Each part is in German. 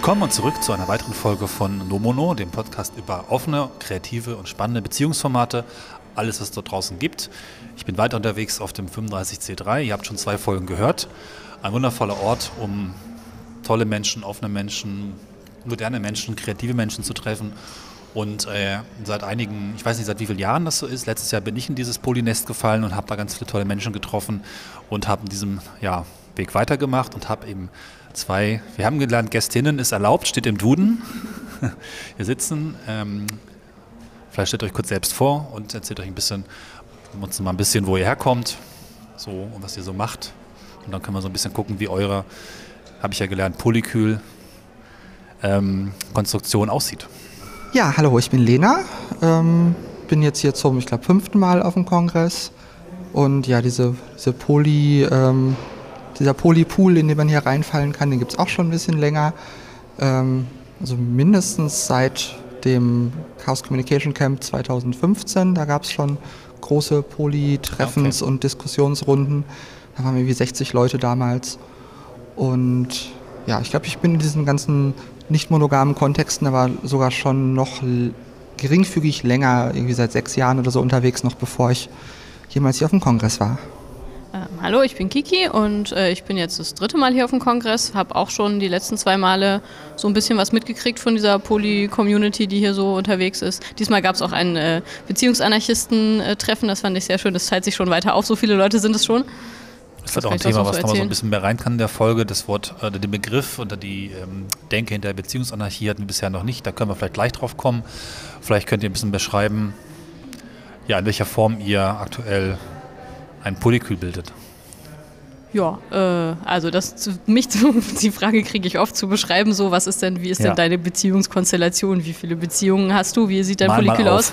Willkommen und zurück zu einer weiteren Folge von Nomono, dem Podcast über offene, kreative und spannende Beziehungsformate. Alles, was es dort draußen gibt. Ich bin weiter unterwegs auf dem 35C3. Ihr habt schon zwei Folgen gehört. Ein wundervoller Ort, um tolle Menschen, offene Menschen, moderne Menschen, kreative Menschen zu treffen. Und äh, seit einigen, ich weiß nicht, seit wie vielen Jahren das so ist. Letztes Jahr bin ich in dieses Polynest gefallen und habe da ganz viele tolle Menschen getroffen und habe in diesem ja, Weg weitergemacht und habe eben zwei, wir haben gelernt, Gästinnen ist erlaubt, steht im Duden. Hier sitzen. Ähm, vielleicht stellt euch kurz selbst vor und erzählt euch ein bisschen, uns mal ein bisschen, wo ihr herkommt, so und was ihr so macht. Und dann können wir so ein bisschen gucken, wie eure, habe ich ja gelernt, Polykül ähm, Konstruktion aussieht. Ja, hallo, ich bin Lena. Ähm, bin jetzt hier zum, ich glaube, fünften Mal auf dem Kongress. Und ja, diese, diese Poly, ähm, dieser Polypool, in den man hier reinfallen kann, den gibt es auch schon ein bisschen länger. Ähm, also mindestens seit dem Chaos Communication Camp 2015. Da gab es schon große Poly-Treffens okay. und Diskussionsrunden. Da waren irgendwie 60 Leute damals. Und ja, ich glaube, ich bin in diesen ganzen nicht monogamen Kontexten aber sogar schon noch geringfügig länger, irgendwie seit sechs Jahren oder so unterwegs, noch bevor ich jemals hier auf dem Kongress war. Ähm, hallo, ich bin Kiki und äh, ich bin jetzt das dritte Mal hier auf dem Kongress. Habe auch schon die letzten zwei Male so ein bisschen was mitgekriegt von dieser Poly-Community, die hier so unterwegs ist. Diesmal gab es auch ein äh, Beziehungsanarchisten-Treffen, das fand ich sehr schön. Das teilt sich schon weiter auf. So viele Leute sind es schon. Das ist auch ein Thema, was man so ein bisschen mehr rein kann in der Folge. Das Wort, äh, den Begriff oder die ähm, Denke hinter Beziehungsanarchie hatten wir bisher noch nicht. Da können wir vielleicht gleich drauf kommen. Vielleicht könnt ihr ein bisschen beschreiben, ja, in welcher Form ihr aktuell ein Polykül bildet. Ja, äh, also das zu, mich zu, die Frage kriege ich oft zu beschreiben, so was ist denn, wie ist ja. denn deine Beziehungskonstellation, wie viele Beziehungen hast du, wie sieht dein mal Polykül mal aus?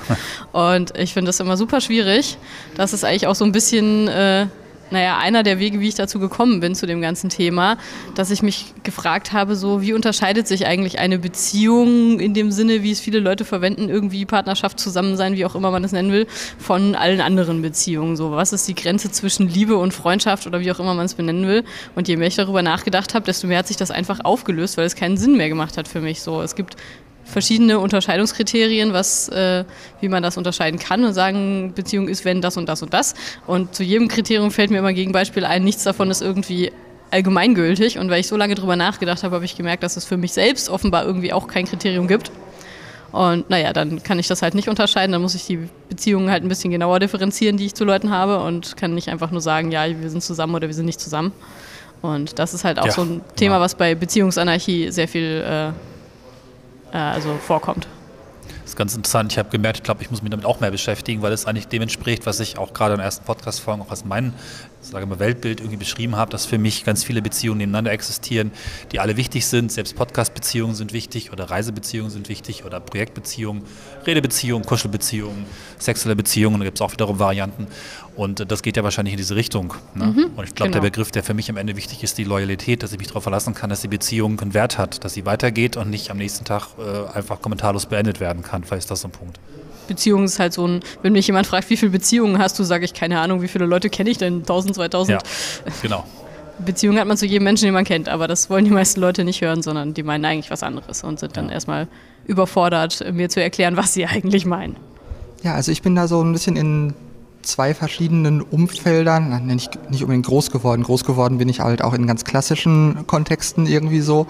Und ich finde das immer super schwierig. Das ist eigentlich auch so ein bisschen äh, naja, einer der Wege, wie ich dazu gekommen bin, zu dem ganzen Thema, dass ich mich gefragt habe, so, wie unterscheidet sich eigentlich eine Beziehung in dem Sinne, wie es viele Leute verwenden, irgendwie Partnerschaft, Zusammensein, wie auch immer man es nennen will, von allen anderen Beziehungen. So, was ist die Grenze zwischen Liebe und Freundschaft oder wie auch immer man es benennen will? Und je mehr ich darüber nachgedacht habe, desto mehr hat sich das einfach aufgelöst, weil es keinen Sinn mehr gemacht hat für mich. So, es gibt verschiedene Unterscheidungskriterien, was, äh, wie man das unterscheiden kann und sagen, Beziehung ist, wenn das und das und das. Und zu jedem Kriterium fällt mir immer Gegenbeispiel ein, nichts davon ist irgendwie allgemeingültig. Und weil ich so lange drüber nachgedacht habe, habe ich gemerkt, dass es für mich selbst offenbar irgendwie auch kein Kriterium gibt. Und naja, dann kann ich das halt nicht unterscheiden. Dann muss ich die Beziehungen halt ein bisschen genauer differenzieren, die ich zu Leuten habe und kann nicht einfach nur sagen, ja, wir sind zusammen oder wir sind nicht zusammen. Und das ist halt auch ja, so ein Thema, genau. was bei Beziehungsanarchie sehr viel äh, äh, also vorkommt. Das ist ganz interessant. Ich habe gemerkt, ich glaube, ich muss mich damit auch mehr beschäftigen, weil es eigentlich dem entspricht, was ich auch gerade in der ersten Podcast-Folge auch aus meinem sage mal, Weltbild irgendwie beschrieben habe, dass für mich ganz viele Beziehungen nebeneinander existieren, die alle wichtig sind. Selbst Podcast-Beziehungen sind wichtig oder Reisebeziehungen sind wichtig oder Projektbeziehungen, Redebeziehungen, Kuschelbeziehungen, sexuelle Beziehungen, da gibt es auch wiederum Varianten. Und das geht ja wahrscheinlich in diese Richtung. Ne? Mhm, und ich glaube, genau. der Begriff, der für mich am Ende wichtig ist, die Loyalität, dass ich mich darauf verlassen kann, dass die Beziehung einen Wert hat, dass sie weitergeht und nicht am nächsten Tag äh, einfach kommentarlos beendet werden kann. Vielleicht ist das so ein Punkt. Beziehung ist halt so ein, wenn mich jemand fragt, wie viele Beziehungen hast du, sage ich, keine Ahnung, wie viele Leute kenne ich denn? 1000, 2000? Ja, genau. Beziehung hat man zu jedem Menschen, den man kennt, aber das wollen die meisten Leute nicht hören, sondern die meinen eigentlich was anderes und sind dann ja. erstmal überfordert, mir zu erklären, was sie eigentlich meinen. Ja, also ich bin da so ein bisschen in zwei verschiedenen Umfeldern, nicht, nicht unbedingt groß geworden. Groß geworden bin ich halt auch in ganz klassischen Kontexten irgendwie so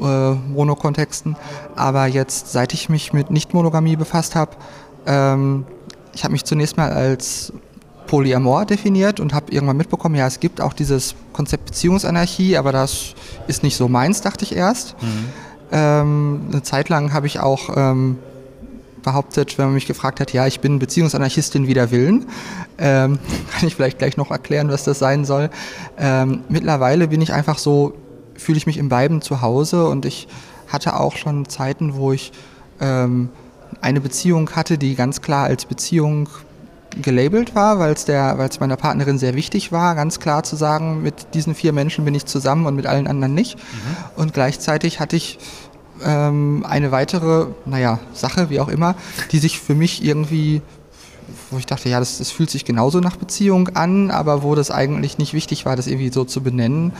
äh, Monokontexten. Aber jetzt, seit ich mich mit Nicht-Monogamie befasst habe, ähm, ich habe mich zunächst mal als Polyamor definiert und habe irgendwann mitbekommen, ja, es gibt auch dieses Konzept Beziehungsanarchie, aber das ist nicht so meins, dachte ich erst. Mhm. Ähm, eine Zeit lang habe ich auch ähm, behauptet, wenn man mich gefragt hat, ja, ich bin Beziehungsanarchistin wider Willen. Ähm, kann ich vielleicht gleich noch erklären, was das sein soll. Ähm, mittlerweile bin ich einfach so fühle ich mich im beiden zu Hause und ich hatte auch schon Zeiten, wo ich ähm, eine Beziehung hatte, die ganz klar als Beziehung gelabelt war, weil es der, weil es meiner Partnerin sehr wichtig war, ganz klar zu sagen, mit diesen vier Menschen bin ich zusammen und mit allen anderen nicht. Mhm. Und gleichzeitig hatte ich ähm, eine weitere, naja, Sache, wie auch immer, die sich für mich irgendwie, wo ich dachte, ja, das, das fühlt sich genauso nach Beziehung an, aber wo das eigentlich nicht wichtig war, das irgendwie so zu benennen.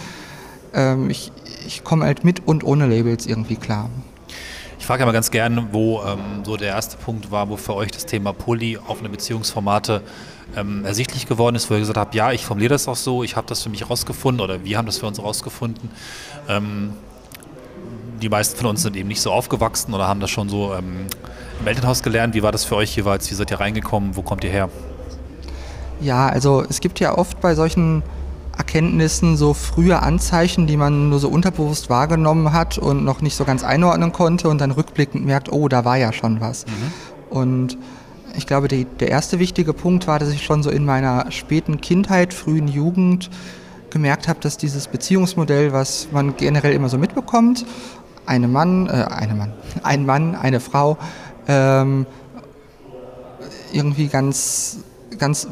Ähm, ich ich komme halt mit und ohne Labels irgendwie klar. Ich frage aber ganz gerne, wo ähm, so der erste Punkt war, wo für euch das Thema Poly offene Beziehungsformate ähm, ersichtlich geworden ist, wo ihr gesagt habt, ja, ich formuliere das auch so, ich habe das für mich rausgefunden oder wir haben das für uns rausgefunden. Die meisten von uns sind eben nicht so aufgewachsen oder haben das schon so ähm, im Elternhaus gelernt. Wie war das für euch jeweils? Wie seid ihr reingekommen? Wo kommt ihr her? Ja, also es gibt ja oft bei solchen Erkenntnissen so frühe Anzeichen, die man nur so unterbewusst wahrgenommen hat und noch nicht so ganz einordnen konnte und dann rückblickend merkt, oh, da war ja schon was. Mhm. Und ich glaube, die, der erste wichtige Punkt war, dass ich schon so in meiner späten Kindheit, frühen Jugend gemerkt habe, dass dieses Beziehungsmodell, was man generell immer so mitbekommt, eine Mann, äh, eine Mann, ein Mann, eine Frau, ähm, irgendwie ganz, ganz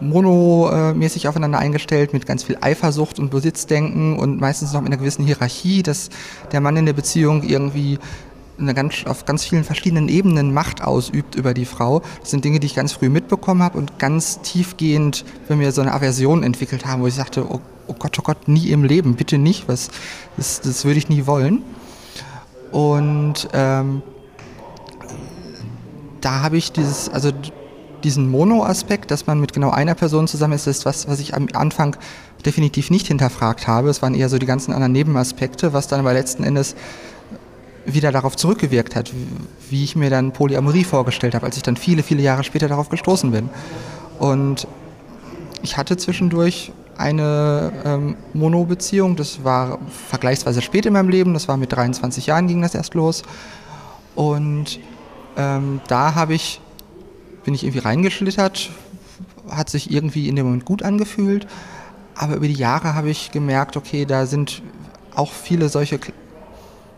monomäßig aufeinander eingestellt, mit ganz viel Eifersucht und Besitzdenken und meistens noch mit einer gewissen Hierarchie, dass der Mann in der Beziehung irgendwie ganz, auf ganz vielen verschiedenen Ebenen Macht ausübt über die Frau. Das sind Dinge, die ich ganz früh mitbekommen habe und ganz tiefgehend bei mir so eine Aversion entwickelt haben, wo ich sagte, oh, oh Gott, oh Gott, nie im Leben, bitte nicht, was, das, das würde ich nie wollen. Und ähm, da habe ich dieses, also diesen Mono-Aspekt, dass man mit genau einer Person zusammen ist, ist was, was ich am Anfang definitiv nicht hinterfragt habe. Es waren eher so die ganzen anderen Nebenaspekte, was dann aber letzten Endes wieder darauf zurückgewirkt hat, wie ich mir dann Polyamorie vorgestellt habe, als ich dann viele, viele Jahre später darauf gestoßen bin. Und ich hatte zwischendurch eine ähm, Mono-Beziehung, das war vergleichsweise spät in meinem Leben, das war mit 23 Jahren ging das erst los. Und ähm, da habe ich bin ich irgendwie reingeschlittert, hat sich irgendwie in dem Moment gut angefühlt, aber über die Jahre habe ich gemerkt, okay, da sind auch viele solche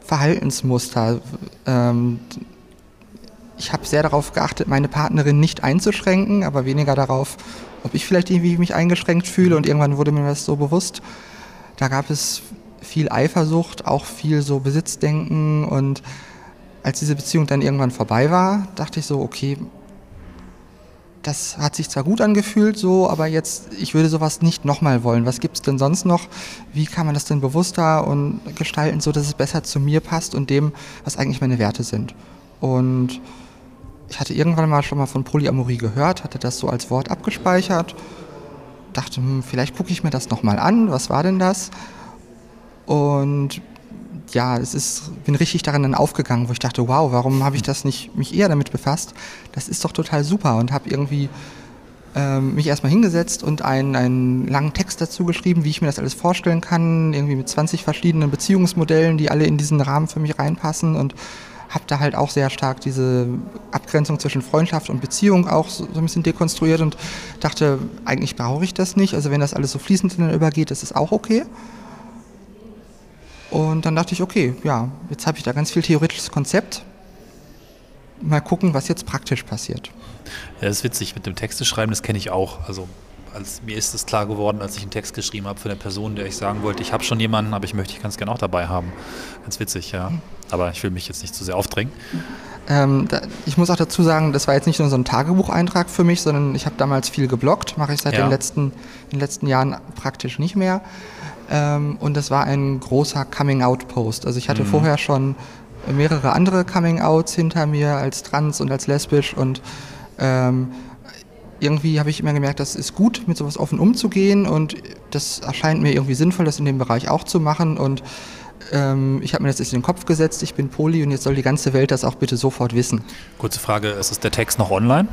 Verhaltensmuster. Ähm, ich habe sehr darauf geachtet, meine Partnerin nicht einzuschränken, aber weniger darauf, ob ich vielleicht irgendwie mich eingeschränkt fühle und irgendwann wurde mir das so bewusst. Da gab es viel Eifersucht, auch viel so Besitzdenken und als diese Beziehung dann irgendwann vorbei war, dachte ich so, okay, das hat sich zwar gut angefühlt, so, aber jetzt, ich würde sowas nicht nochmal wollen. Was gibt es denn sonst noch? Wie kann man das denn bewusster und gestalten, so dass es besser zu mir passt und dem, was eigentlich meine Werte sind? Und ich hatte irgendwann mal schon mal von Polyamorie gehört, hatte das so als Wort abgespeichert, dachte, hm, vielleicht gucke ich mir das nochmal an, was war denn das? Und ja, es ist, bin richtig darin dann aufgegangen, wo ich dachte, wow, warum habe ich das nicht mich eher damit befasst? Das ist doch total super und habe irgendwie ähm, mich erstmal hingesetzt und einen, einen langen Text dazu geschrieben, wie ich mir das alles vorstellen kann, irgendwie mit 20 verschiedenen Beziehungsmodellen, die alle in diesen Rahmen für mich reinpassen und habe da halt auch sehr stark diese Abgrenzung zwischen Freundschaft und Beziehung auch so, ein bisschen dekonstruiert und dachte, eigentlich brauche ich das nicht. Also wenn das alles so fließend übergeht, ist es auch okay. Und dann dachte ich, okay, ja, jetzt habe ich da ganz viel theoretisches Konzept. Mal gucken, was jetzt praktisch passiert. Ja, das ist witzig mit dem Texte schreiben, das kenne ich auch. Also als, mir ist es klar geworden, als ich einen Text geschrieben habe für eine Person, der ich sagen wollte, ich habe schon jemanden, aber ich möchte dich ganz gerne auch dabei haben. Ganz witzig, ja. Aber ich will mich jetzt nicht zu sehr aufdrängen. Ähm, da, ich muss auch dazu sagen, das war jetzt nicht nur so ein Tagebucheintrag für mich, sondern ich habe damals viel geblockt, mache ich seit ja. den, letzten, den letzten Jahren praktisch nicht mehr. Ähm, und das war ein großer Coming-out-Post. Also ich hatte mhm. vorher schon mehrere andere Coming-outs hinter mir als trans und als lesbisch und ähm, irgendwie habe ich immer gemerkt, das ist gut, mit sowas offen umzugehen und das erscheint mir irgendwie sinnvoll, das in dem Bereich auch zu machen und ähm, ich habe mir das jetzt in den Kopf gesetzt, ich bin Poli und jetzt soll die ganze Welt das auch bitte sofort wissen. Kurze Frage, ist der Text noch online?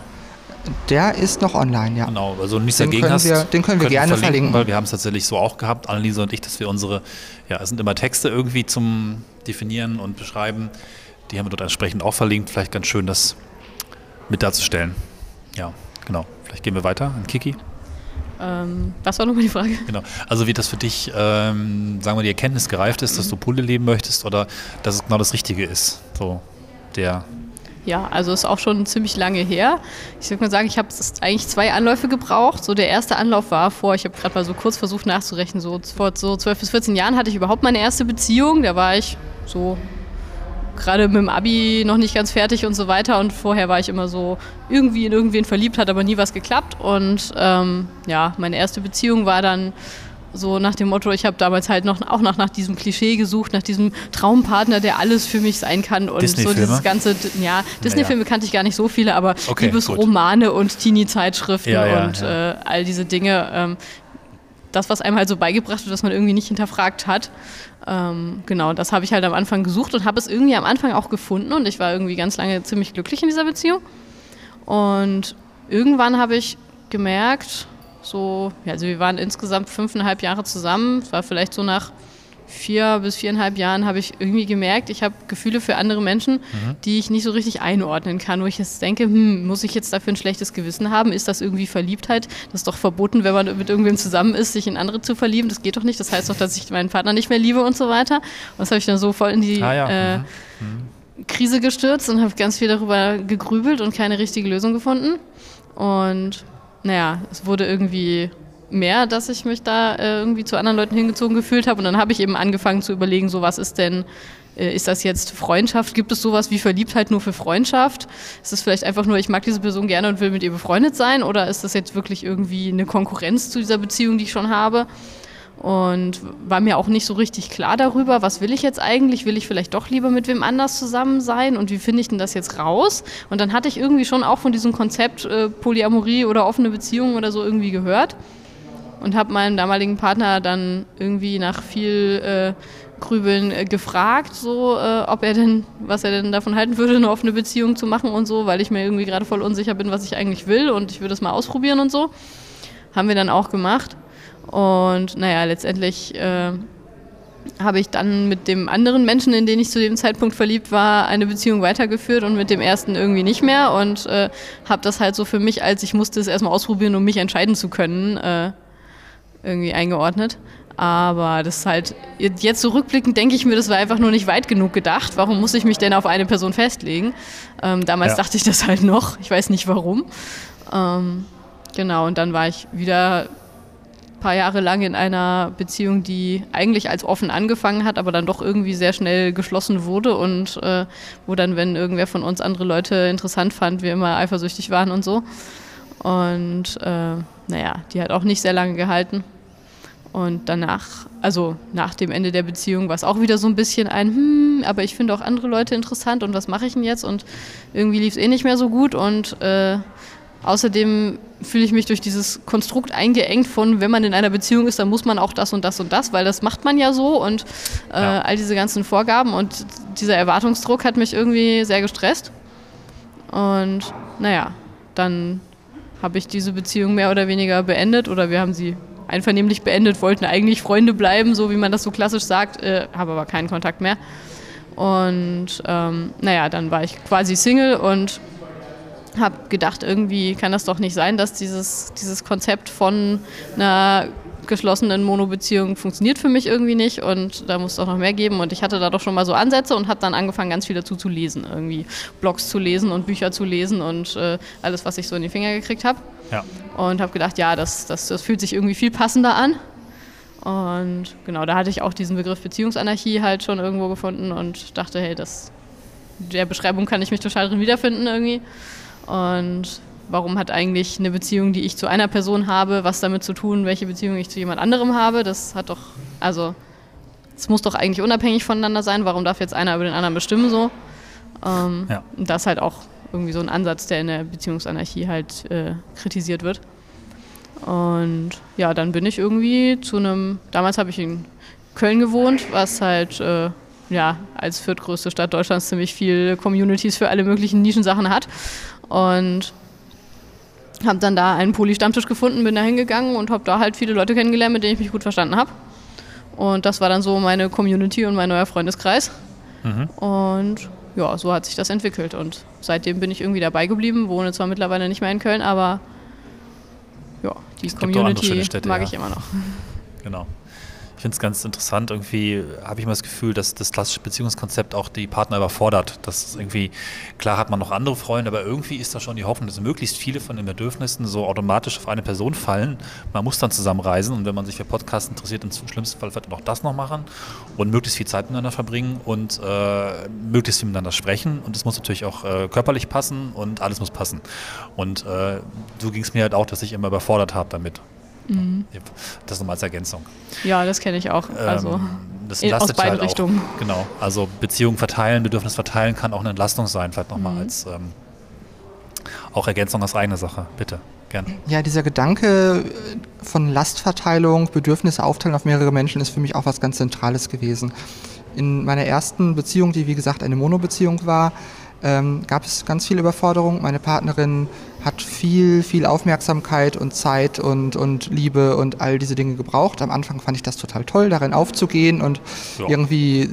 Der ist noch online, ja. Genau, also nichts den dagegen hast. Wir, den können wir gerne verlinken, verlinken, Weil wir haben es tatsächlich so auch gehabt, Anneliese und ich, dass wir unsere, ja, es sind immer Texte irgendwie zum Definieren und Beschreiben. Die haben wir dort entsprechend auch verlinkt. Vielleicht ganz schön, das mit darzustellen. Ja, genau. Vielleicht gehen wir weiter an Kiki. Ähm, was war nochmal die Frage? Genau. Also wie das für dich, ähm, sagen wir, die Erkenntnis gereift ist, dass du Pulle leben möchtest oder dass es genau das Richtige ist. So der ja, also ist auch schon ziemlich lange her. Ich würde mal sagen, ich habe eigentlich zwei Anläufe gebraucht. So der erste Anlauf war vor, ich habe gerade mal so kurz versucht nachzurechnen, so vor so 12 bis 14 Jahren hatte ich überhaupt meine erste Beziehung. Da war ich so gerade mit dem Abi noch nicht ganz fertig und so weiter. Und vorher war ich immer so irgendwie in irgendwen verliebt, hat aber nie was geklappt. Und ähm, ja, meine erste Beziehung war dann so nach dem Motto, ich habe damals halt noch auch nach, nach diesem Klischee gesucht, nach diesem Traumpartner, der alles für mich sein kann und so dieses ganze, ja, Disney-Filme kannte ich gar nicht so viele, aber okay, Liebesromane und Teenie-Zeitschriften ja, ja, und ja. Äh, all diese Dinge. Ähm, das, was einem halt so beigebracht wird, was man irgendwie nicht hinterfragt hat. Ähm, genau, das habe ich halt am Anfang gesucht und habe es irgendwie am Anfang auch gefunden und ich war irgendwie ganz lange ziemlich glücklich in dieser Beziehung. Und irgendwann habe ich gemerkt, so, ja, also wir waren insgesamt fünfeinhalb Jahre zusammen. Es war vielleicht so nach vier bis viereinhalb Jahren habe ich irgendwie gemerkt, ich habe Gefühle für andere Menschen, mhm. die ich nicht so richtig einordnen kann, wo ich jetzt denke, hm, muss ich jetzt dafür ein schlechtes Gewissen haben? Ist das irgendwie Verliebtheit? Das ist doch verboten, wenn man mit irgendwem zusammen ist, sich in andere zu verlieben. Das geht doch nicht. Das heißt doch, dass ich meinen Partner nicht mehr liebe und so weiter. Und das habe ich dann so voll in die ah, ja. äh, mhm. Mhm. Krise gestürzt und habe ganz viel darüber gegrübelt und keine richtige Lösung gefunden. Und naja, es wurde irgendwie mehr, dass ich mich da äh, irgendwie zu anderen Leuten hingezogen gefühlt habe. Und dann habe ich eben angefangen zu überlegen, so was ist denn, äh, ist das jetzt Freundschaft? Gibt es sowas wie Verliebtheit nur für Freundschaft? Ist es vielleicht einfach nur, ich mag diese Person gerne und will mit ihr befreundet sein? Oder ist das jetzt wirklich irgendwie eine Konkurrenz zu dieser Beziehung, die ich schon habe? Und war mir auch nicht so richtig klar darüber, was will ich jetzt eigentlich? Will ich vielleicht doch lieber mit wem anders zusammen sein? Und wie finde ich denn das jetzt raus? Und dann hatte ich irgendwie schon auch von diesem Konzept äh, Polyamorie oder offene Beziehungen oder so irgendwie gehört und habe meinen damaligen Partner dann irgendwie nach viel äh, Grübeln äh, gefragt, so äh, ob er denn, was er denn davon halten würde, eine offene Beziehung zu machen und so, weil ich mir irgendwie gerade voll unsicher bin, was ich eigentlich will und ich würde es mal ausprobieren und so. Haben wir dann auch gemacht. Und naja, letztendlich äh, habe ich dann mit dem anderen Menschen, in den ich zu dem Zeitpunkt verliebt war, eine Beziehung weitergeführt und mit dem ersten irgendwie nicht mehr und äh, habe das halt so für mich, als ich musste es erstmal ausprobieren, um mich entscheiden zu können, äh, irgendwie eingeordnet. Aber das ist halt, jetzt zurückblickend so denke ich mir, das war einfach nur nicht weit genug gedacht. Warum muss ich mich denn auf eine Person festlegen? Ähm, damals ja. dachte ich das halt noch. Ich weiß nicht warum. Ähm, genau, und dann war ich wieder paar Jahre lang in einer Beziehung, die eigentlich als offen angefangen hat, aber dann doch irgendwie sehr schnell geschlossen wurde und äh, wo dann, wenn irgendwer von uns andere Leute interessant fand, wir immer eifersüchtig waren und so. Und äh, naja, die hat auch nicht sehr lange gehalten. Und danach, also nach dem Ende der Beziehung, war es auch wieder so ein bisschen ein, hm, aber ich finde auch andere Leute interessant und was mache ich denn jetzt? Und irgendwie lief es eh nicht mehr so gut und äh, außerdem fühle ich mich durch dieses Konstrukt eingeengt von, wenn man in einer Beziehung ist, dann muss man auch das und das und das, weil das macht man ja so und äh, ja. all diese ganzen Vorgaben und dieser Erwartungsdruck hat mich irgendwie sehr gestresst. Und naja, dann habe ich diese Beziehung mehr oder weniger beendet oder wir haben sie einvernehmlich beendet, wollten eigentlich Freunde bleiben, so wie man das so klassisch sagt, äh, habe aber keinen Kontakt mehr. Und ähm, naja, dann war ich quasi Single und habe gedacht, irgendwie kann das doch nicht sein, dass dieses, dieses Konzept von einer geschlossenen Mono-Beziehung funktioniert für mich irgendwie nicht und da muss es auch noch mehr geben. Und ich hatte da doch schon mal so Ansätze und habe dann angefangen, ganz viel dazu zu lesen. Irgendwie Blogs zu lesen und Bücher zu lesen und äh, alles, was ich so in die Finger gekriegt habe. Ja. Und habe gedacht, ja, das, das, das fühlt sich irgendwie viel passender an. Und genau, da hatte ich auch diesen Begriff Beziehungsanarchie halt schon irgendwo gefunden und dachte, hey, das, der Beschreibung kann ich mich total drin wiederfinden irgendwie. Und warum hat eigentlich eine Beziehung, die ich zu einer Person habe, was damit zu tun, welche Beziehung ich zu jemand anderem habe? Das hat doch, also, es muss doch eigentlich unabhängig voneinander sein. Warum darf jetzt einer über den anderen bestimmen so? Ähm, ja. Und das ist halt auch irgendwie so ein Ansatz, der in der Beziehungsanarchie halt äh, kritisiert wird. Und ja, dann bin ich irgendwie zu einem, damals habe ich in Köln gewohnt, was halt äh, ja, als viertgrößte Stadt Deutschlands ziemlich viel Communities für alle möglichen Nischensachen hat. Und habe dann da einen Poli-Stammtisch gefunden, bin da hingegangen und habe da halt viele Leute kennengelernt, mit denen ich mich gut verstanden habe. Und das war dann so meine Community und mein neuer Freundeskreis. Mhm. Und ja, so hat sich das entwickelt. Und seitdem bin ich irgendwie dabei geblieben, wohne zwar mittlerweile nicht mehr in Köln, aber ja, die Community Städte, mag ja. ich immer noch. Genau. Ich finde es ganz interessant, irgendwie habe ich immer das Gefühl, dass das klassische Beziehungskonzept auch die Partner überfordert. Das irgendwie, klar hat man noch andere Freunde, aber irgendwie ist da schon die Hoffnung, dass möglichst viele von den Bedürfnissen so automatisch auf eine Person fallen. Man muss dann zusammenreisen und wenn man sich für Podcasts interessiert, im schlimmsten Fall vielleicht auch das noch machen und möglichst viel Zeit miteinander verbringen und äh, möglichst viel miteinander sprechen. Und es muss natürlich auch äh, körperlich passen und alles muss passen. Und äh, so ging es mir halt auch, dass ich immer überfordert habe damit. Mhm. Das nochmal als Ergänzung. Ja, das kenne ich auch. Also ähm, das entlastet aus beiden halt Richtungen. Auch, genau. Also Beziehung verteilen, Bedürfnis verteilen kann auch eine Entlastung sein, vielleicht nochmal mhm. als ähm, auch Ergänzung als eigene Sache. Bitte. Gern. Ja, dieser Gedanke von Lastverteilung, Bedürfnisse aufteilen auf mehrere Menschen ist für mich auch was ganz Zentrales gewesen. In meiner ersten Beziehung, die wie gesagt eine Mono-Beziehung war, ähm, gab es ganz viel Überforderung. Meine Partnerin hat viel, viel Aufmerksamkeit und Zeit und, und Liebe und all diese Dinge gebraucht. Am Anfang fand ich das total toll, darin aufzugehen und ja. irgendwie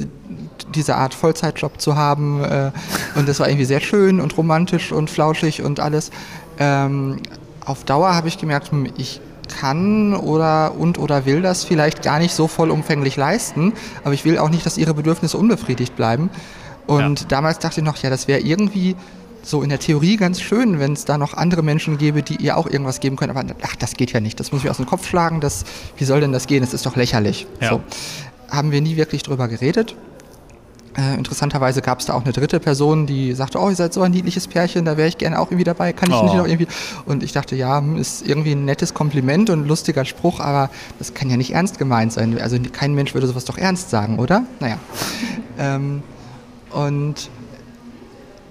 diese Art Vollzeitjob zu haben. Äh, und das war irgendwie sehr schön und romantisch und flauschig und alles. Ähm, auf Dauer habe ich gemerkt, hm, ich kann oder und oder will das vielleicht gar nicht so vollumfänglich leisten, aber ich will auch nicht, dass ihre Bedürfnisse unbefriedigt bleiben. Und ja. damals dachte ich noch, ja, das wäre irgendwie so in der Theorie ganz schön, wenn es da noch andere Menschen gäbe, die ihr auch irgendwas geben können. Aber ach, das geht ja nicht. Das muss ich mir aus dem Kopf schlagen. Das, wie soll denn das gehen? Das ist doch lächerlich. Ja. So. Haben wir nie wirklich drüber geredet. Äh, interessanterweise gab es da auch eine dritte Person, die sagte, oh, ihr seid so ein niedliches Pärchen, da wäre ich gerne auch irgendwie dabei, kann ich oh. nicht noch irgendwie. Und ich dachte, ja, hm, ist irgendwie ein nettes Kompliment und ein lustiger Spruch, aber das kann ja nicht ernst gemeint sein. Also kein Mensch würde sowas doch ernst sagen, oder? Naja. ähm, und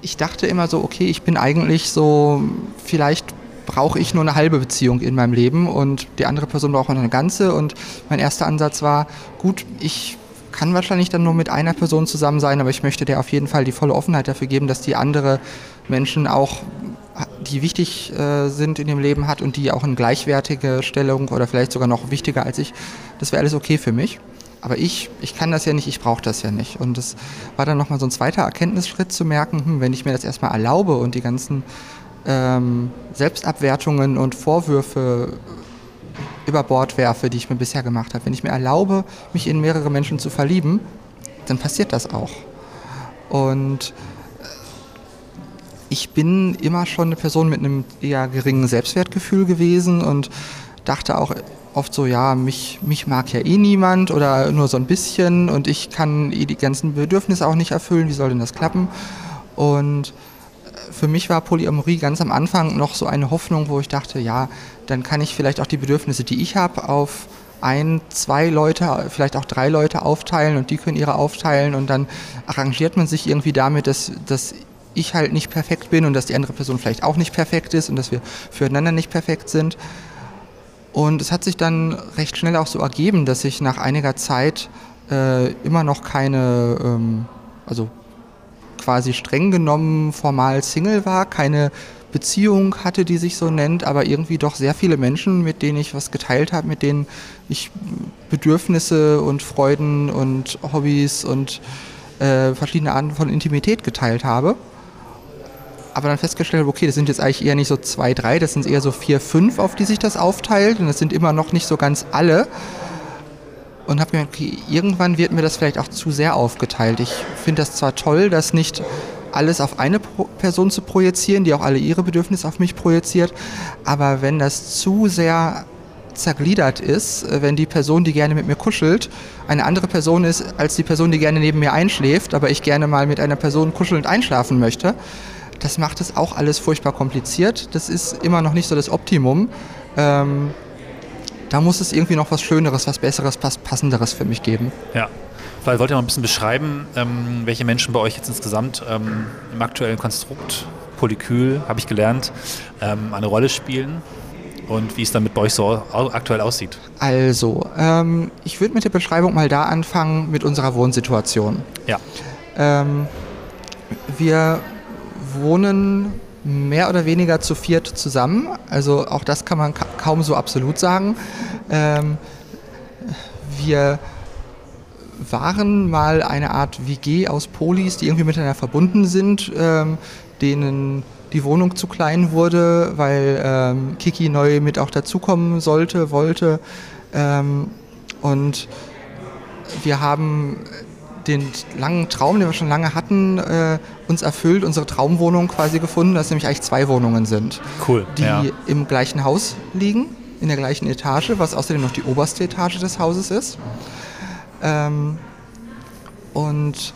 ich dachte immer so, okay, ich bin eigentlich so, vielleicht brauche ich nur eine halbe Beziehung in meinem Leben und die andere Person braucht eine ganze. Und mein erster Ansatz war, gut, ich kann wahrscheinlich dann nur mit einer Person zusammen sein, aber ich möchte der auf jeden Fall die volle Offenheit dafür geben, dass die andere Menschen auch, die wichtig äh, sind in dem Leben hat und die auch eine gleichwertige Stellung oder vielleicht sogar noch wichtiger als ich, das wäre alles okay für mich. Aber ich, ich kann das ja nicht, ich brauche das ja nicht. Und es war dann nochmal so ein zweiter Erkenntnisschritt zu merken, hm, wenn ich mir das erstmal erlaube und die ganzen ähm, Selbstabwertungen und Vorwürfe über Bord werfe, die ich mir bisher gemacht habe, wenn ich mir erlaube, mich in mehrere Menschen zu verlieben, dann passiert das auch. Und äh, ich bin immer schon eine Person mit einem eher geringen Selbstwertgefühl gewesen und dachte auch oft so, ja, mich, mich mag ja eh niemand oder nur so ein bisschen und ich kann eh die ganzen Bedürfnisse auch nicht erfüllen, wie soll denn das klappen? Und äh, für mich war Polyamorie ganz am Anfang noch so eine Hoffnung, wo ich dachte, ja, dann kann ich vielleicht auch die Bedürfnisse, die ich habe, auf ein, zwei Leute, vielleicht auch drei Leute aufteilen und die können ihre aufteilen und dann arrangiert man sich irgendwie damit, dass, dass ich halt nicht perfekt bin und dass die andere Person vielleicht auch nicht perfekt ist und dass wir füreinander nicht perfekt sind. Und es hat sich dann recht schnell auch so ergeben, dass ich nach einiger Zeit äh, immer noch keine, ähm, also quasi streng genommen formal Single war, keine Beziehung hatte, die sich so nennt, aber irgendwie doch sehr viele Menschen, mit denen ich was geteilt habe, mit denen ich Bedürfnisse und Freuden und Hobbys und äh, verschiedene Arten von Intimität geteilt habe aber dann festgestellt habe, okay, das sind jetzt eigentlich eher nicht so zwei, drei, das sind eher so vier, fünf, auf die sich das aufteilt und das sind immer noch nicht so ganz alle. Und habe gemerkt, okay, irgendwann wird mir das vielleicht auch zu sehr aufgeteilt. Ich finde das zwar toll, das nicht alles auf eine Person zu projizieren, die auch alle ihre Bedürfnisse auf mich projiziert, aber wenn das zu sehr zergliedert ist, äh, wenn die Person, die gerne mit mir kuschelt, eine andere Person ist als die Person, die gerne neben mir einschläft, aber ich gerne mal mit einer Person kuschelnd einschlafen möchte, das macht es auch alles furchtbar kompliziert. Das ist immer noch nicht so das Optimum. Ähm, da muss es irgendwie noch was Schöneres, was Besseres, was Passenderes für mich geben. Ja. Weil wollt ihr mal ein bisschen beschreiben, ähm, welche Menschen bei euch jetzt insgesamt ähm, im aktuellen Konstrukt, Polykül, habe ich gelernt, ähm, eine Rolle spielen und wie es damit bei euch so aktuell aussieht? Also, ähm, ich würde mit der Beschreibung mal da anfangen mit unserer Wohnsituation. Ja. Ähm, wir wohnen mehr oder weniger zu viert zusammen. Also auch das kann man ka kaum so absolut sagen. Ähm, wir waren mal eine Art WG aus Polis, die irgendwie miteinander verbunden sind, ähm, denen die Wohnung zu klein wurde, weil ähm, Kiki neu mit auch dazukommen sollte, wollte. Ähm, und wir haben den langen Traum, den wir schon lange hatten, äh, uns erfüllt, unsere Traumwohnung quasi gefunden, dass nämlich eigentlich zwei Wohnungen sind. Cool. Die ja. im gleichen Haus liegen, in der gleichen Etage, was außerdem noch die oberste Etage des Hauses ist. Ähm, und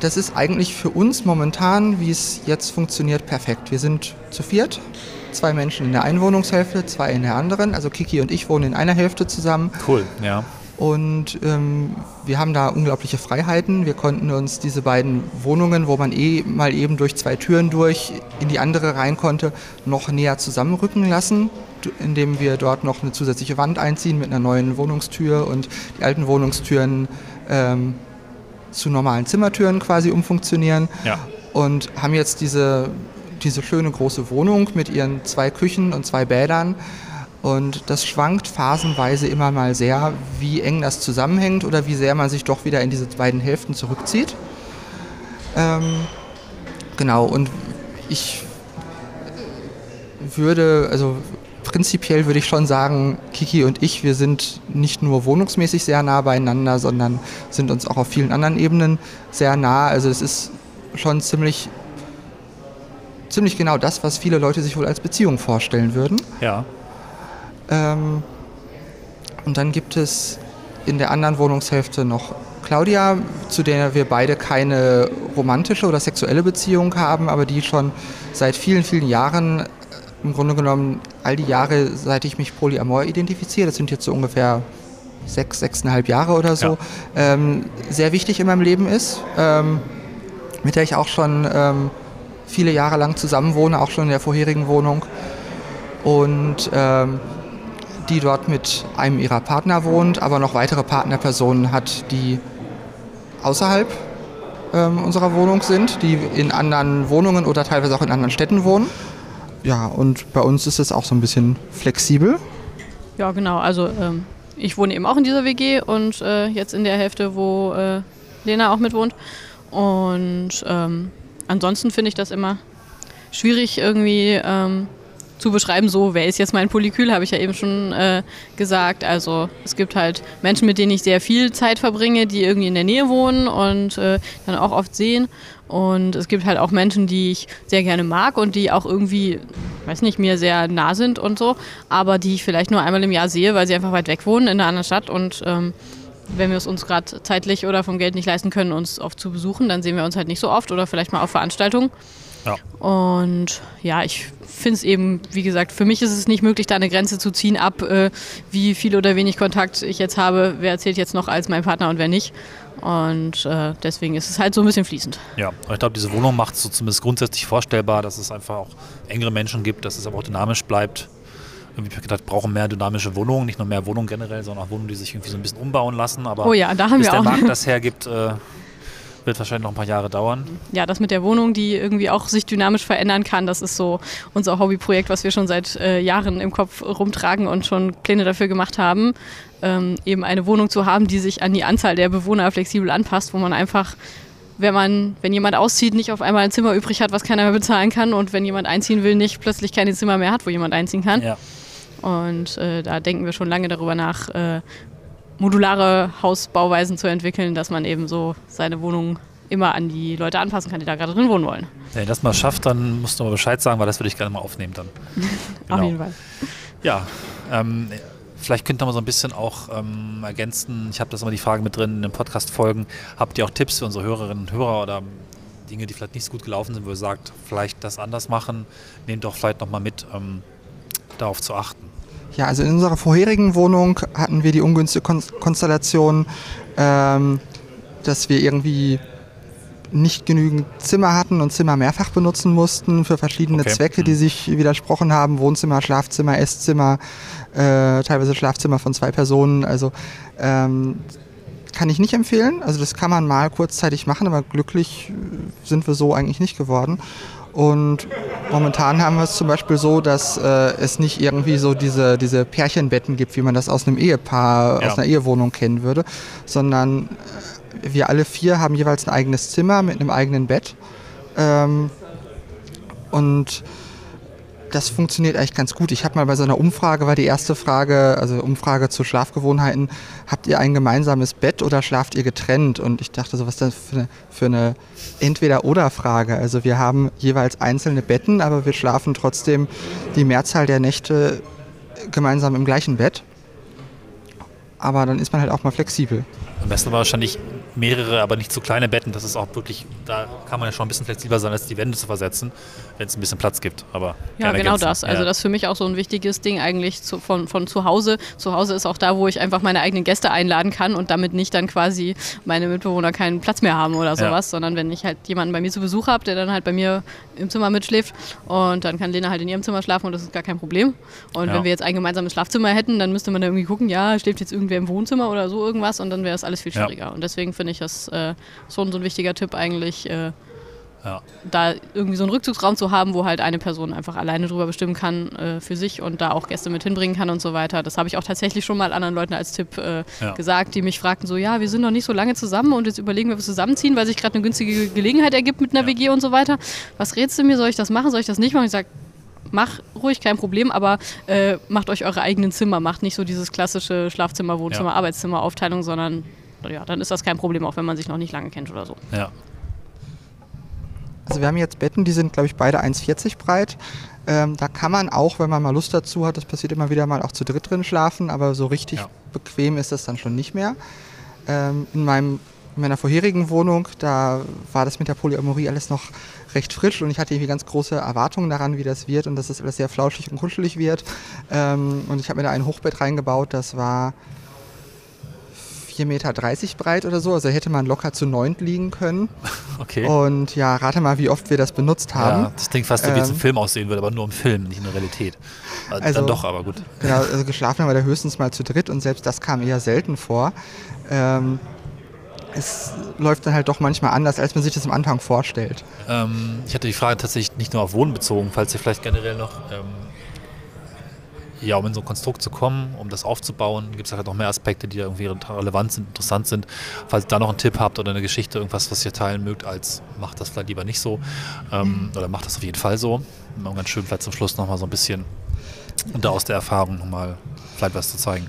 das ist eigentlich für uns momentan, wie es jetzt funktioniert, perfekt. Wir sind zu viert zwei Menschen in der einen Wohnungshälfte, zwei in der anderen. Also Kiki und ich wohnen in einer Hälfte zusammen. Cool, ja. Und ähm, wir haben da unglaubliche Freiheiten. Wir konnten uns diese beiden Wohnungen, wo man eh mal eben durch zwei Türen durch in die andere rein konnte, noch näher zusammenrücken lassen, indem wir dort noch eine zusätzliche Wand einziehen mit einer neuen Wohnungstür und die alten Wohnungstüren ähm, zu normalen Zimmertüren quasi umfunktionieren. Ja. Und haben jetzt diese, diese schöne große Wohnung mit ihren zwei Küchen und zwei Bädern und das schwankt phasenweise immer mal sehr, wie eng das zusammenhängt oder wie sehr man sich doch wieder in diese beiden Hälften zurückzieht. Ähm, genau, und ich würde, also prinzipiell würde ich schon sagen, Kiki und ich, wir sind nicht nur wohnungsmäßig sehr nah beieinander, sondern sind uns auch auf vielen anderen Ebenen sehr nah. Also es ist schon ziemlich, ziemlich genau das, was viele Leute sich wohl als Beziehung vorstellen würden. Ja. Ähm, und dann gibt es in der anderen Wohnungshälfte noch Claudia, zu der wir beide keine romantische oder sexuelle Beziehung haben, aber die schon seit vielen, vielen Jahren, äh, im Grunde genommen all die Jahre, seit ich mich polyamor identifiziere, das sind jetzt so ungefähr sechs, sechseinhalb Jahre oder so, ja. ähm, sehr wichtig in meinem Leben ist, ähm, mit der ich auch schon ähm, viele Jahre lang zusammen wohne, auch schon in der vorherigen Wohnung. Und ähm, die dort mit einem ihrer Partner wohnt, aber noch weitere Partnerpersonen hat, die außerhalb ähm, unserer Wohnung sind, die in anderen Wohnungen oder teilweise auch in anderen Städten wohnen. Ja, und bei uns ist es auch so ein bisschen flexibel. Ja, genau. Also ähm, ich wohne eben auch in dieser WG und äh, jetzt in der Hälfte, wo äh, Lena auch mit wohnt. Und ähm, ansonsten finde ich das immer schwierig irgendwie ähm, zu beschreiben, so, wer ist jetzt mein Polykül, habe ich ja eben schon äh, gesagt. Also es gibt halt Menschen, mit denen ich sehr viel Zeit verbringe, die irgendwie in der Nähe wohnen und äh, dann auch oft sehen. Und es gibt halt auch Menschen, die ich sehr gerne mag und die auch irgendwie, weiß nicht, mir sehr nah sind und so, aber die ich vielleicht nur einmal im Jahr sehe, weil sie einfach weit weg wohnen in einer anderen Stadt und ähm, wenn wir es uns gerade zeitlich oder vom Geld nicht leisten können, uns oft zu besuchen, dann sehen wir uns halt nicht so oft oder vielleicht mal auf Veranstaltungen. Ja. Und ja, ich finde es eben, wie gesagt, für mich ist es nicht möglich, da eine Grenze zu ziehen ab, äh, wie viel oder wenig Kontakt ich jetzt habe, wer erzählt jetzt noch als mein Partner und wer nicht. Und äh, deswegen ist es halt so ein bisschen fließend. Ja, ich glaube, diese Wohnung macht es so zumindest grundsätzlich vorstellbar, dass es einfach auch engere Menschen gibt, dass es aber auch dynamisch bleibt. Irgendwie habe ich gedacht, brauchen mehr dynamische Wohnungen, nicht nur mehr Wohnungen generell, sondern auch Wohnungen, die sich irgendwie so ein bisschen umbauen lassen. Aber oh ja, da haben bis wir der auch. Markt das hergibt, äh, wird wahrscheinlich noch ein paar Jahre dauern. Ja, das mit der Wohnung, die irgendwie auch sich dynamisch verändern kann, das ist so unser Hobbyprojekt, was wir schon seit äh, Jahren im Kopf rumtragen und schon Pläne dafür gemacht haben. Ähm, eben eine Wohnung zu haben, die sich an die Anzahl der Bewohner flexibel anpasst, wo man einfach wenn man, wenn jemand auszieht, nicht auf einmal ein Zimmer übrig hat, was keiner mehr bezahlen kann und wenn jemand einziehen will, nicht plötzlich keine Zimmer mehr hat, wo jemand einziehen kann. Ja. Und äh, da denken wir schon lange darüber nach, äh, modulare Hausbauweisen zu entwickeln, dass man eben so seine Wohnung immer an die Leute anpassen kann, die da gerade drin wohnen wollen. Wenn ihr das mal schafft, dann musst du mal Bescheid sagen, weil das würde ich gerne mal aufnehmen dann. Genau. Auf jeden Fall. Ja, ähm, vielleicht könnt ihr mal so ein bisschen auch ähm, ergänzen. Ich habe das immer die Frage mit drin in den Podcast-Folgen. Habt ihr auch Tipps für unsere Hörerinnen und Hörer oder Dinge, die vielleicht nicht so gut gelaufen sind, wo ihr sagt, vielleicht das anders machen? Nehmt doch vielleicht nochmal mit, ähm, darauf zu achten. Ja, also in unserer vorherigen Wohnung hatten wir die ungünstige Konstellation, ähm, dass wir irgendwie nicht genügend Zimmer hatten und Zimmer mehrfach benutzen mussten für verschiedene okay. Zwecke, die mhm. sich widersprochen haben. Wohnzimmer, Schlafzimmer, Esszimmer, äh, teilweise Schlafzimmer von zwei Personen. Also ähm, kann ich nicht empfehlen. Also das kann man mal kurzzeitig machen, aber glücklich sind wir so eigentlich nicht geworden. Und momentan haben wir es zum Beispiel so, dass äh, es nicht irgendwie so diese, diese Pärchenbetten gibt, wie man das aus einem Ehepaar, ja. aus einer Ehewohnung kennen würde, sondern äh, wir alle vier haben jeweils ein eigenes Zimmer mit einem eigenen Bett. Ähm, und das funktioniert eigentlich ganz gut. Ich habe mal bei so einer Umfrage, war die erste Frage, also Umfrage zu Schlafgewohnheiten, habt ihr ein gemeinsames Bett oder schlaft ihr getrennt? Und ich dachte so, was ist das für eine, für eine Entweder-Oder-Frage? Also wir haben jeweils einzelne Betten, aber wir schlafen trotzdem die Mehrzahl der Nächte gemeinsam im gleichen Bett. Aber dann ist man halt auch mal flexibel. Am besten war wahrscheinlich mehrere, aber nicht zu kleine Betten. Das ist auch wirklich, da kann man ja schon ein bisschen flexibler sein, als die Wände zu versetzen, wenn es ein bisschen Platz gibt. Aber ja, genau ergänzen. das. Also das ist für mich auch so ein wichtiges Ding eigentlich zu, von, von zu Hause. Zu Hause ist auch da, wo ich einfach meine eigenen Gäste einladen kann und damit nicht dann quasi meine Mitbewohner keinen Platz mehr haben oder sowas, ja. sondern wenn ich halt jemanden bei mir zu Besuch habe, der dann halt bei mir im Zimmer mitschläft und dann kann Lena halt in ihrem Zimmer schlafen und das ist gar kein Problem. Und ja. wenn wir jetzt ein gemeinsames Schlafzimmer hätten, dann müsste man da irgendwie gucken, ja, schläft jetzt irgendwer im Wohnzimmer oder so irgendwas und dann wäre es alles viel schwieriger. Ja. Und deswegen finde ich das äh, schon so ein wichtiger Tipp eigentlich. Äh, ja. da irgendwie so einen Rückzugsraum zu haben, wo halt eine Person einfach alleine drüber bestimmen kann äh, für sich und da auch Gäste mit hinbringen kann und so weiter. Das habe ich auch tatsächlich schon mal anderen Leuten als Tipp äh, ja. gesagt, die mich fragten so, ja, wir sind noch nicht so lange zusammen und jetzt überlegen wir, wir zusammenziehen, weil sich gerade eine günstige Gelegenheit ergibt mit einer ja. WG und so weiter. Was rätst du mir? Soll ich das machen? Soll ich das nicht machen? Ich sage, mach ruhig, kein Problem, aber äh, macht euch eure eigenen Zimmer, macht nicht so dieses klassische Schlafzimmer, Wohnzimmer. Arbeitszimmer, Aufteilung, sondern ja, dann ist das kein Problem, auch wenn man sich noch nicht lange kennt oder so. Ja, also wir haben jetzt Betten, die sind, glaube ich, beide 1,40 breit. Ähm, da kann man auch, wenn man mal Lust dazu hat, das passiert immer wieder mal, auch zu dritt drin schlafen, aber so richtig ja. bequem ist das dann schon nicht mehr. Ähm, in, meinem, in meiner vorherigen Wohnung, da war das mit der Polyamorie alles noch recht frisch und ich hatte irgendwie ganz große Erwartungen daran, wie das wird und dass das alles sehr flauschig und kuschelig wird. Ähm, und ich habe mir da ein Hochbett reingebaut, das war 4,30 Meter breit oder so. Also hätte man locker zu neunt liegen können. Okay. Und ja, rate mal, wie oft wir das benutzt haben. Ja, das klingt fast so, wie es im ähm, Film aussehen würde, aber nur im Film, nicht in der Realität. Also, also, Dann doch, aber gut. Genau, also geschlafen haben wir da höchstens mal zu dritt und selbst das kam eher selten vor. Ähm, es läuft dann halt doch manchmal anders, als man sich das am Anfang vorstellt. Ähm, ich hatte die Frage tatsächlich nicht nur auf Wohnen bezogen, falls ihr vielleicht generell noch ähm, ja, um in so ein Konstrukt zu kommen, um das aufzubauen, gibt es halt noch mehr Aspekte, die irgendwie relevant sind, interessant sind. Falls ihr da noch einen Tipp habt oder eine Geschichte, irgendwas, was ihr teilen mögt, als macht das vielleicht lieber nicht so ähm, oder macht das auf jeden Fall so. Ganz schön vielleicht zum Schluss nochmal so ein bisschen und da aus der Erfahrung nochmal vielleicht was zu zeigen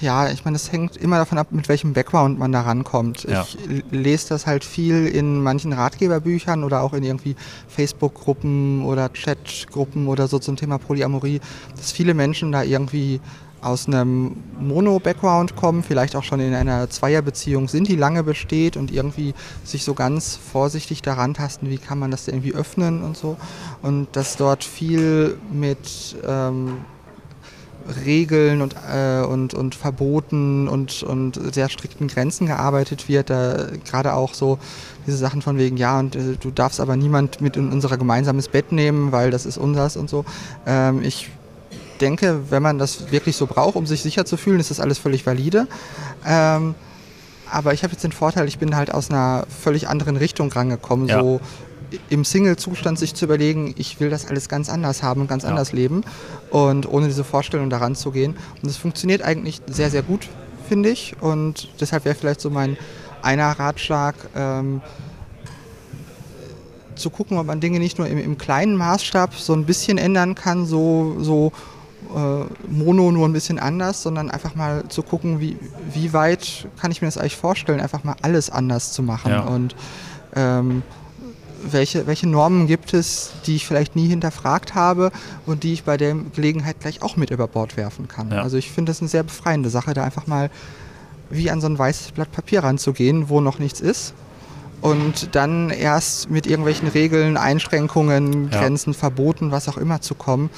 ja, ich meine, es hängt immer davon ab, mit welchem Background man da rankommt. Ja. Ich lese das halt viel in manchen Ratgeberbüchern oder auch in irgendwie Facebook-Gruppen oder Chat-Gruppen oder so zum Thema Polyamorie, dass viele Menschen da irgendwie aus einem Mono-Background kommen, vielleicht auch schon in einer Zweierbeziehung sind, die lange besteht und irgendwie sich so ganz vorsichtig daran tasten, wie kann man das denn irgendwie öffnen und so. Und dass dort viel mit ähm, Regeln und, äh, und, und Verboten und, und sehr strikten Grenzen gearbeitet wird. Da gerade auch so diese Sachen von wegen, ja, und äh, du darfst aber niemand mit in unser gemeinsames Bett nehmen, weil das ist unseres und so. Ähm, ich denke, wenn man das wirklich so braucht, um sich sicher zu fühlen, ist das alles völlig valide. Ähm, aber ich habe jetzt den Vorteil, ich bin halt aus einer völlig anderen Richtung rangekommen. Ja. So im Single-Zustand sich zu überlegen, ich will das alles ganz anders haben und ganz ja. anders leben und ohne diese Vorstellung daran zu gehen. Und das funktioniert eigentlich sehr, sehr gut, finde ich. Und deshalb wäre vielleicht so mein einer Ratschlag, ähm, zu gucken, ob man Dinge nicht nur im, im, kleinen Maßstab so ein bisschen ändern kann, so, so äh, mono nur ein bisschen anders, sondern einfach mal zu gucken, wie, wie weit kann ich mir das eigentlich vorstellen, einfach mal alles anders zu machen. Ja. Und ähm, welche, welche Normen gibt es, die ich vielleicht nie hinterfragt habe und die ich bei der Gelegenheit gleich auch mit über Bord werfen kann. Ja. Also ich finde das eine sehr befreiende Sache, da einfach mal wie an so ein weißes Blatt Papier ranzugehen, wo noch nichts ist. Und dann erst mit irgendwelchen Regeln, Einschränkungen, ja. Grenzen, Verboten, was auch immer zu kommen,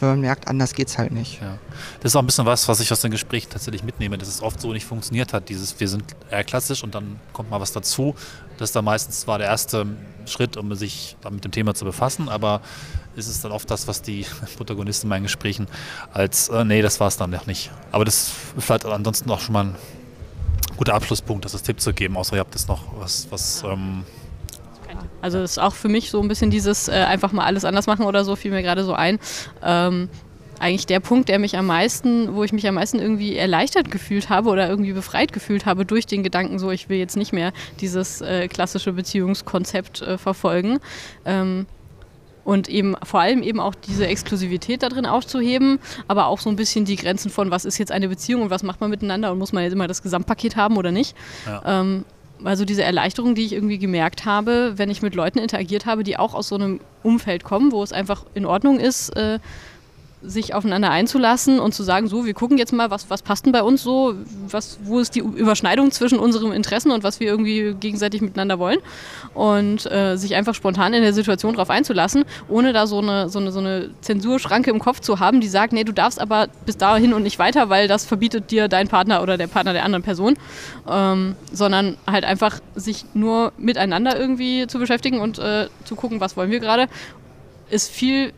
wenn man merkt, anders geht es halt nicht. Ja. Das ist auch ein bisschen was, was ich aus den Gesprächen tatsächlich mitnehme, dass es oft so nicht funktioniert hat. Dieses, wir sind eher klassisch und dann kommt mal was dazu. Das ist dann meistens zwar der erste Schritt, um sich mit dem Thema zu befassen, aber ist es dann oft das, was die Protagonisten in meinen Gesprächen als, äh, nee, das war es dann noch nicht. Aber das ist vielleicht ansonsten auch schon mal ein guter Abschlusspunkt, das als Tipp zu geben, außer ihr habt jetzt noch was, was ähm, also das ist auch für mich so ein bisschen dieses äh, einfach mal alles anders machen oder so, fiel mir gerade so ein. Ähm, eigentlich der Punkt, der mich am meisten, wo ich mich am meisten irgendwie erleichtert gefühlt habe oder irgendwie befreit gefühlt habe durch den Gedanken, so ich will jetzt nicht mehr dieses äh, klassische Beziehungskonzept äh, verfolgen. Ähm, und eben vor allem eben auch diese Exklusivität da drin aufzuheben, aber auch so ein bisschen die Grenzen von, was ist jetzt eine Beziehung und was macht man miteinander und muss man jetzt immer das Gesamtpaket haben oder nicht. Ja. Ähm, also diese Erleichterung, die ich irgendwie gemerkt habe, wenn ich mit Leuten interagiert habe, die auch aus so einem Umfeld kommen, wo es einfach in Ordnung ist, äh, sich aufeinander einzulassen und zu sagen, so, wir gucken jetzt mal, was, was passt denn bei uns so, was, wo ist die Überschneidung zwischen unseren Interessen und was wir irgendwie gegenseitig miteinander wollen? Und äh, sich einfach spontan in der Situation darauf einzulassen, ohne da so eine, so, eine, so eine Zensurschranke im Kopf zu haben, die sagt, nee, du darfst aber bis dahin und nicht weiter, weil das verbietet dir dein Partner oder der Partner der anderen Person, ähm, sondern halt einfach sich nur miteinander irgendwie zu beschäftigen und äh, zu gucken, was wollen wir gerade, ist viel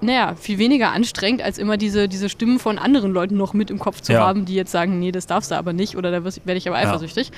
naja, viel weniger anstrengend, als immer diese, diese Stimmen von anderen Leuten noch mit im Kopf zu ja. haben, die jetzt sagen, nee, das darfst du aber nicht oder da werde ich aber eifersüchtig.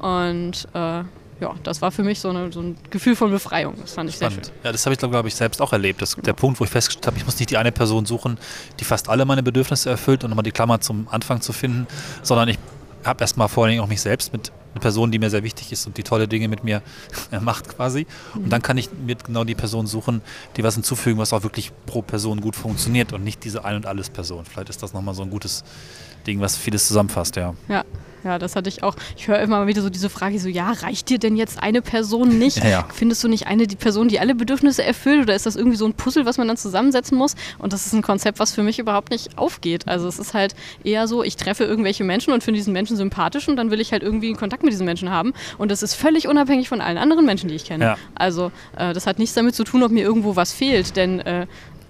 Ja. Und äh, ja, das war für mich so, eine, so, ein Gefühl von Befreiung. Das fand ich Spannend. sehr schön. Ja, das habe ich, glaube ich, selbst auch erlebt. Das, Der Punkt, wo ich festgestellt habe, ich muss nicht die eine Person suchen, die fast alle meine Bedürfnisse erfüllt und nochmal die Klammer zum Anfang zu finden, sondern ich habe erstmal vor allen Dingen auch mich selbst mit einer Person, die mir sehr wichtig ist und die tolle Dinge mit mir macht quasi. Und mhm. dann kann ich mir genau die Person suchen, die was hinzufügen, was auch wirklich pro Person gut funktioniert und nicht diese Ein- und Alles-Person. Vielleicht ist das nochmal so ein gutes Ding, was vieles zusammenfasst, ja. Ja, ja, das hatte ich auch. Ich höre immer wieder so diese Frage: so, ja, reicht dir denn jetzt eine Person nicht? Ja, ja. Findest du nicht eine die Person, die alle Bedürfnisse erfüllt? Oder ist das irgendwie so ein Puzzle, was man dann zusammensetzen muss? Und das ist ein Konzept, was für mich überhaupt nicht aufgeht. Also es ist halt eher so, ich treffe irgendwelche Menschen und finde diesen Menschen sympathisch und dann will ich halt irgendwie einen Kontakt mit diesen Menschen haben. Und das ist völlig unabhängig von allen anderen Menschen, die ich kenne. Ja. Also äh, das hat nichts damit zu tun, ob mir irgendwo was fehlt. Denn äh,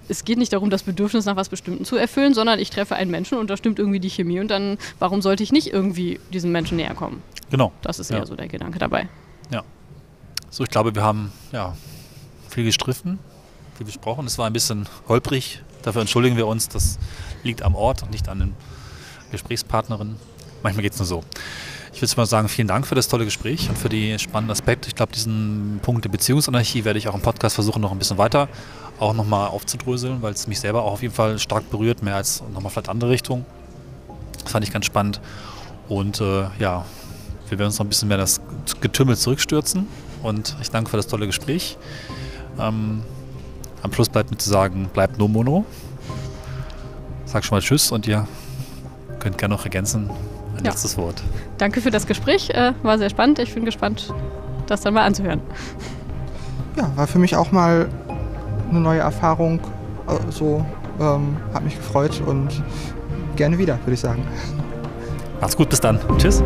es geht nicht darum, das Bedürfnis nach was Bestimmten zu erfüllen, sondern ich treffe einen Menschen und da stimmt irgendwie die Chemie und dann, warum sollte ich nicht irgendwie diesem Menschen näher kommen? Genau. Das ist eher so der Gedanke dabei. Ja. So, ich glaube, wir haben ja viel gestriffen, viel besprochen. Es war ein bisschen holprig. Dafür entschuldigen wir uns. Das liegt am Ort und nicht an den Gesprächspartnerinnen. Manchmal geht es nur so. Ich würde mal sagen, vielen Dank für das tolle Gespräch und für die spannenden Aspekte. Ich glaube, diesen Punkt der Beziehungsanarchie werde ich auch im Podcast versuchen, noch ein bisschen weiter auch nochmal aufzudröseln, weil es mich selber auch auf jeden Fall stark berührt, mehr als nochmal vielleicht andere Richtungen. Das fand ich ganz spannend. Und äh, ja, wir werden uns noch ein bisschen mehr das Getümmel zurückstürzen. Und ich danke für das tolle Gespräch. Ähm, am Schluss bleibt mir zu sagen, bleibt no mono. Sag schon mal Tschüss und ihr könnt gerne noch ergänzen. Ein ja. letztes Wort. Danke für das Gespräch. Äh, war sehr spannend. Ich bin gespannt, das dann mal anzuhören. Ja, war für mich auch mal eine neue Erfahrung. So ähm, hat mich gefreut und gerne wieder, würde ich sagen. Macht's gut, bis dann. Tschüss.